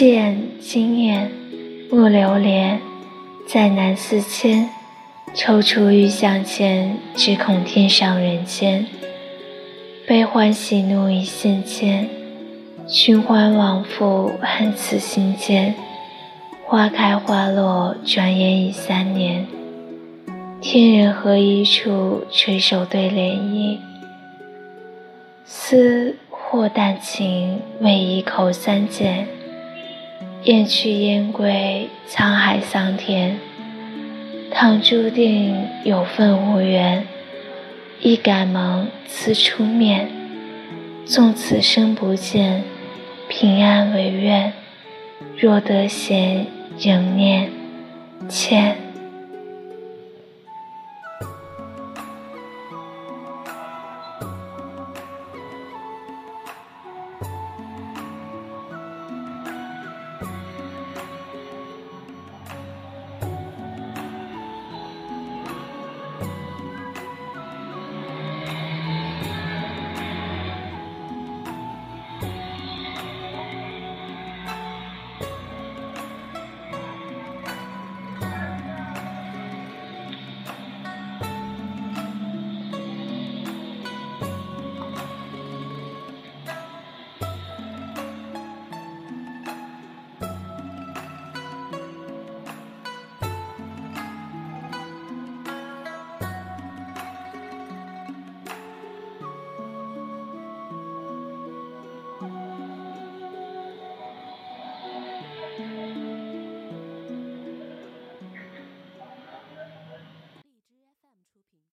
见惊艳，莫流连。在南四千，踌躇欲向前，只恐天上人间。悲欢喜怒一线牵，循环往复恨此心间。花开花落，转眼已三年。天人合一处，垂手对涟漪。思或淡情，为一口三缄。雁去雁归，沧海桑田。倘注定有份无缘。亦敢蒙此出面，纵此生不见，平安为愿。若得闲，仍念欠。